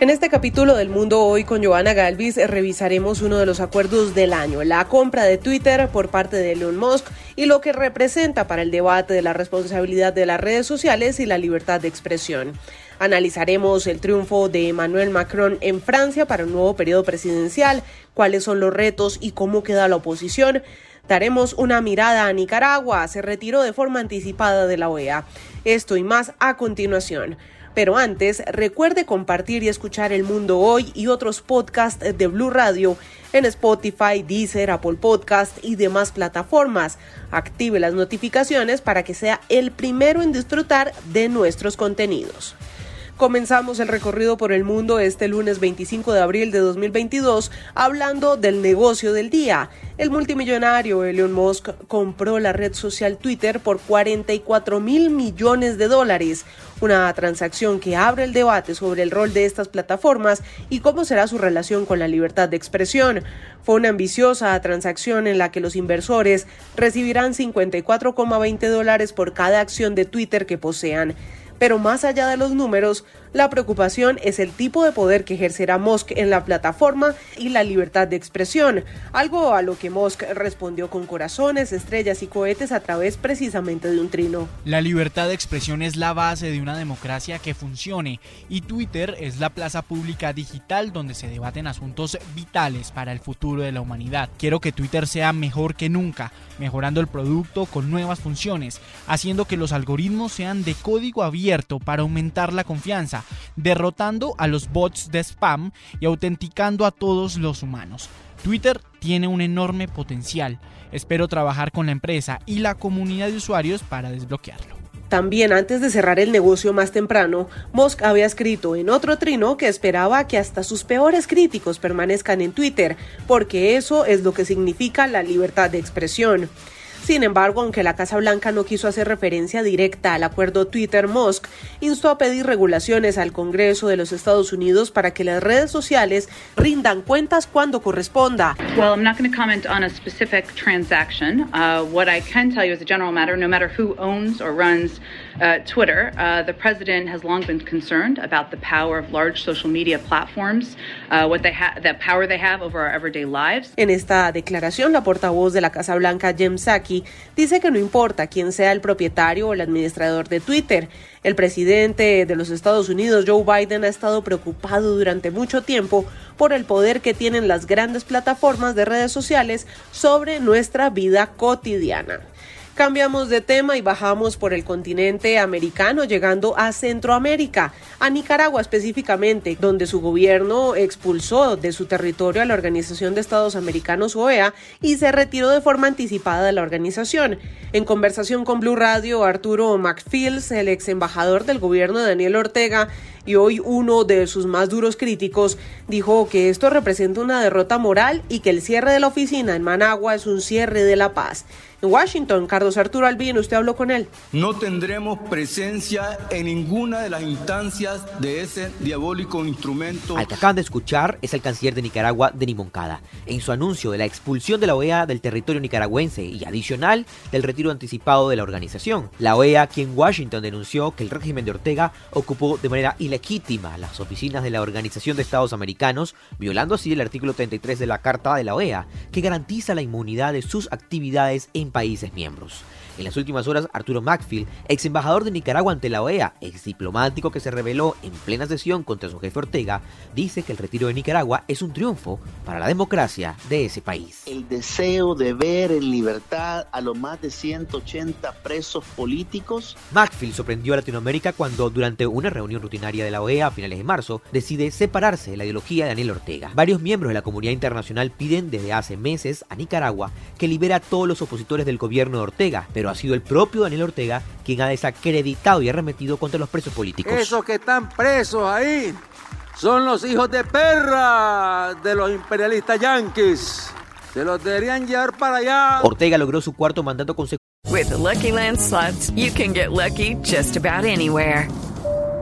En este capítulo del Mundo Hoy con Joana Galvis revisaremos uno de los acuerdos del año, la compra de Twitter por parte de Elon Musk y lo que representa para el debate de la responsabilidad de las redes sociales y la libertad de expresión. Analizaremos el triunfo de Emmanuel Macron en Francia para un nuevo periodo presidencial, cuáles son los retos y cómo queda la oposición. Daremos una mirada a Nicaragua, se retiró de forma anticipada de la OEA. Esto y más a continuación. Pero antes, recuerde compartir y escuchar El Mundo Hoy y otros podcasts de Blue Radio en Spotify, Deezer, Apple Podcast y demás plataformas. Active las notificaciones para que sea el primero en disfrutar de nuestros contenidos. Comenzamos el recorrido por el mundo este lunes 25 de abril de 2022 hablando del negocio del día. El multimillonario Elon Musk compró la red social Twitter por 44 mil millones de dólares, una transacción que abre el debate sobre el rol de estas plataformas y cómo será su relación con la libertad de expresión. Fue una ambiciosa transacción en la que los inversores recibirán 54,20 dólares por cada acción de Twitter que posean. Pero más allá de los números, la preocupación es el tipo de poder que ejercerá Musk en la plataforma y la libertad de expresión, algo a lo que Musk respondió con corazones, estrellas y cohetes a través precisamente de un trino. La libertad de expresión es la base de una democracia que funcione y Twitter es la plaza pública digital donde se debaten asuntos vitales para el futuro de la humanidad. Quiero que Twitter sea mejor que nunca, mejorando el producto con nuevas funciones, haciendo que los algoritmos sean de código abierto para aumentar la confianza derrotando a los bots de spam y autenticando a todos los humanos. Twitter tiene un enorme potencial. Espero trabajar con la empresa y la comunidad de usuarios para desbloquearlo. También antes de cerrar el negocio más temprano, Musk había escrito en otro trino que esperaba que hasta sus peores críticos permanezcan en Twitter, porque eso es lo que significa la libertad de expresión. Sin embargo, aunque la Casa Blanca no quiso hacer referencia directa al acuerdo Twitter-Musk, instó a pedir regulaciones al Congreso de los Estados Unidos para que las redes sociales rindan cuentas cuando corresponda. Well, I'm not going to comment on a specific transaction. Uh, what I can tell you as a general matter, no matter who owns or runs uh, Twitter, uh, the president has long been concerned about the power of large social media platforms, uh, what they have, the power they have over our everyday lives. En esta declaración, la portavoz de la Casa Blanca, Jem Psaki, dice que no importa quién sea el propietario o el administrador de Twitter. El presidente de los Estados Unidos, Joe Biden, ha estado preocupado durante mucho tiempo por el poder que tienen las grandes plataformas de redes sociales sobre nuestra vida cotidiana. Cambiamos de tema y bajamos por el continente americano, llegando a Centroamérica, a Nicaragua específicamente, donde su gobierno expulsó de su territorio a la Organización de Estados Americanos OEA y se retiró de forma anticipada de la organización. En conversación con Blue Radio, Arturo McFields, el ex embajador del gobierno de Daniel Ortega, y hoy uno de sus más duros críticos dijo que esto representa una derrota moral y que el cierre de la oficina en Managua es un cierre de la paz. En Washington, Carlos Arturo Albino, usted habló con él. No tendremos presencia en ninguna de las instancias de ese diabólico instrumento. Al que acaban de escuchar es el canciller de Nicaragua, Denis Moncada, en su anuncio de la expulsión de la OEA del territorio nicaragüense y adicional del retiro anticipado de la organización. La OEA, aquí en Washington denunció que el régimen de Ortega ocupó de manera ilegítima las oficinas de la Organización de Estados Americanos, violando así el artículo 33 de la Carta de la OEA, que garantiza la inmunidad de sus actividades en países miembros. En las últimas horas, Arturo Macfield, ex embajador de Nicaragua ante la OEA, ex diplomático que se rebeló en plena sesión contra su jefe Ortega, dice que el retiro de Nicaragua es un triunfo para la democracia de ese país. El deseo de ver en libertad a los más de 180 presos políticos. Macfield sorprendió a Latinoamérica cuando, durante una reunión rutinaria de la OEA a finales de marzo, decide separarse de la ideología de Daniel Ortega. Varios miembros de la comunidad internacional piden desde hace meses a Nicaragua que libera a todos los opositores del gobierno de Ortega, pero ha sido el propio Daniel Ortega quien ha desacreditado y arremetido contra los presos políticos. Esos que están presos ahí son los hijos de perra de los imperialistas yanquis. Se los deberían llevar para allá. Ortega logró su cuarto mandato consecutivo.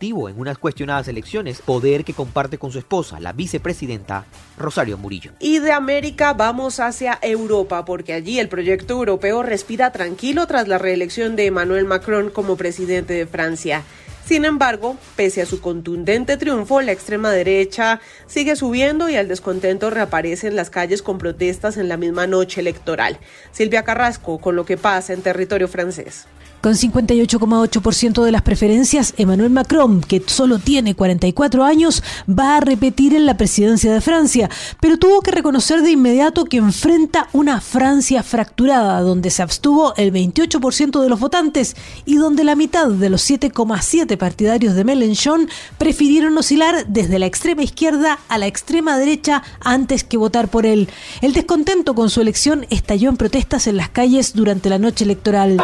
En unas cuestionadas elecciones, poder que comparte con su esposa, la vicepresidenta Rosario Murillo. Y de América vamos hacia Europa, porque allí el proyecto europeo respira tranquilo tras la reelección de Emmanuel Macron como presidente de Francia. Sin embargo, pese a su contundente triunfo, la extrema derecha sigue subiendo y el descontento reaparece en las calles con protestas en la misma noche electoral. Silvia Carrasco, con lo que pasa en territorio francés. Con 58,8% de las preferencias, Emmanuel Macron, que solo tiene 44 años, va a repetir en la presidencia de Francia, pero tuvo que reconocer de inmediato que enfrenta una Francia fracturada, donde se abstuvo el 28% de los votantes y donde la mitad de los 7,7 partidarios de Mélenchon prefirieron oscilar desde la extrema izquierda a la extrema derecha antes que votar por él. El descontento con su elección estalló en protestas en las calles durante la noche electoral.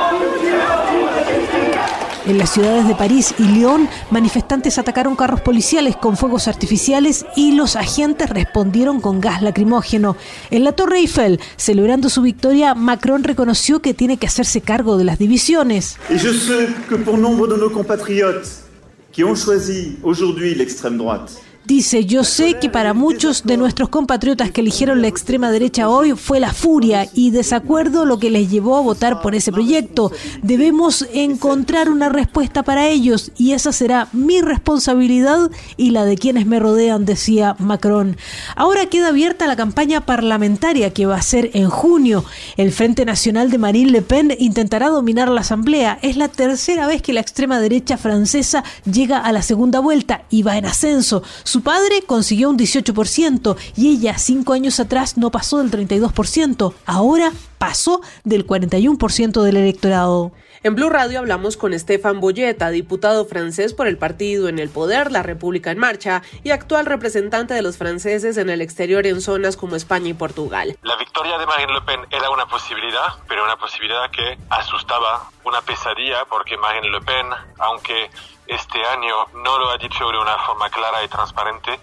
En las ciudades de París y Lyon, manifestantes atacaron carros policiales con fuegos artificiales y los agentes respondieron con gas lacrimógeno. En la Torre Eiffel, celebrando su victoria, Macron reconoció que tiene que hacerse cargo de las divisiones. Y yo sé que por nombre de nuestros compatriotas que han choisi aujourd'hui l'extrême droite, Dice, yo sé que para muchos de nuestros compatriotas que eligieron la extrema derecha hoy fue la furia y desacuerdo lo que les llevó a votar por ese proyecto. Debemos encontrar una respuesta para ellos y esa será mi responsabilidad y la de quienes me rodean, decía Macron. Ahora queda abierta la campaña parlamentaria que va a ser en junio. El Frente Nacional de Marine Le Pen intentará dominar la Asamblea. Es la tercera vez que la extrema derecha francesa llega a la segunda vuelta y va en ascenso. Su padre consiguió un 18% y ella cinco años atrás no pasó del 32%. Ahora pasó del 41% del electorado. En Blue Radio hablamos con Estefan Boyeta, diputado francés por el partido en el poder, la República en Marcha, y actual representante de los franceses en el exterior en zonas como España y Portugal. La victoria de Marine Le Pen era una posibilidad, pero una posibilidad que asustaba, una pesadilla, porque Marine Le Pen, aunque este año no lo ha dicho de una forma clara y transparente,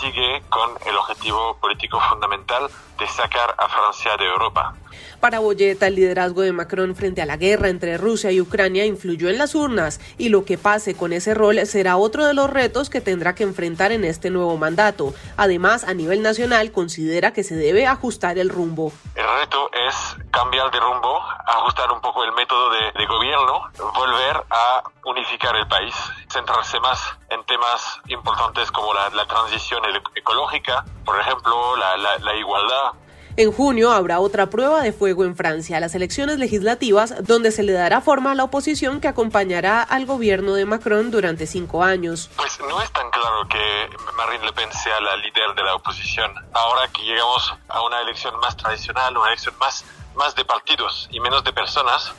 sigue con el objetivo político fundamental de sacar a Francia de Europa. Para Boyeta, el liderazgo de Macron frente a la guerra entre Rusia y Ucrania influyó en las urnas y lo que pase con ese rol será otro de los retos que tendrá que enfrentar en este nuevo mandato. Además, a nivel nacional, considera que se debe ajustar el rumbo. El reto es cambiar de rumbo, ajustar un poco el método de, gobierno, volver a unificar el país, centrarse más en temas importantes como la, transición ecológica, por ejemplo, la igualdad, en junio habrá otra prueba de fuego en Francia, las elecciones legislativas, donde se le dará forma a la oposición que acompañará al gobierno de Macron durante cinco años. Pues no es tan claro que Marine Le Pen sea la líder de la oposición. Ahora que llegamos a una elección más tradicional, una elección más, más de partidos y menos de personas,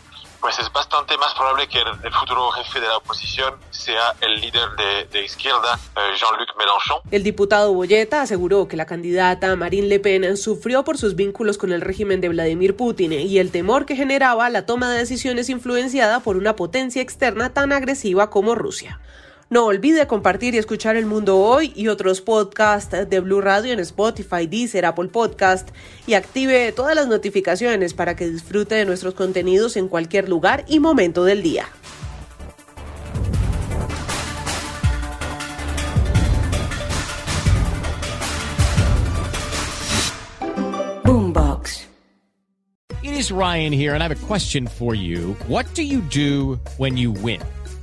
pues es bastante más probable que el, futuro jefe de la oposición sea el líder de, izquierda, eh, Jean-Luc Mélenchon. El diputado Boyeta aseguró que la candidata Marine Le Pen sufrió por sus vínculos con el régimen de Vladimir Putin y el temor que generaba la toma de decisiones influenciada por una potencia externa tan agresiva como Rusia. No olvide compartir y escuchar El Mundo Hoy y otros podcasts de Blue Radio en Spotify, Deezer, Apple Podcast y active todas las notificaciones para que disfrute de nuestros contenidos en cualquier lugar y momento del día. Boombox. It is Ryan here and I have a question for you. What do you do when you win?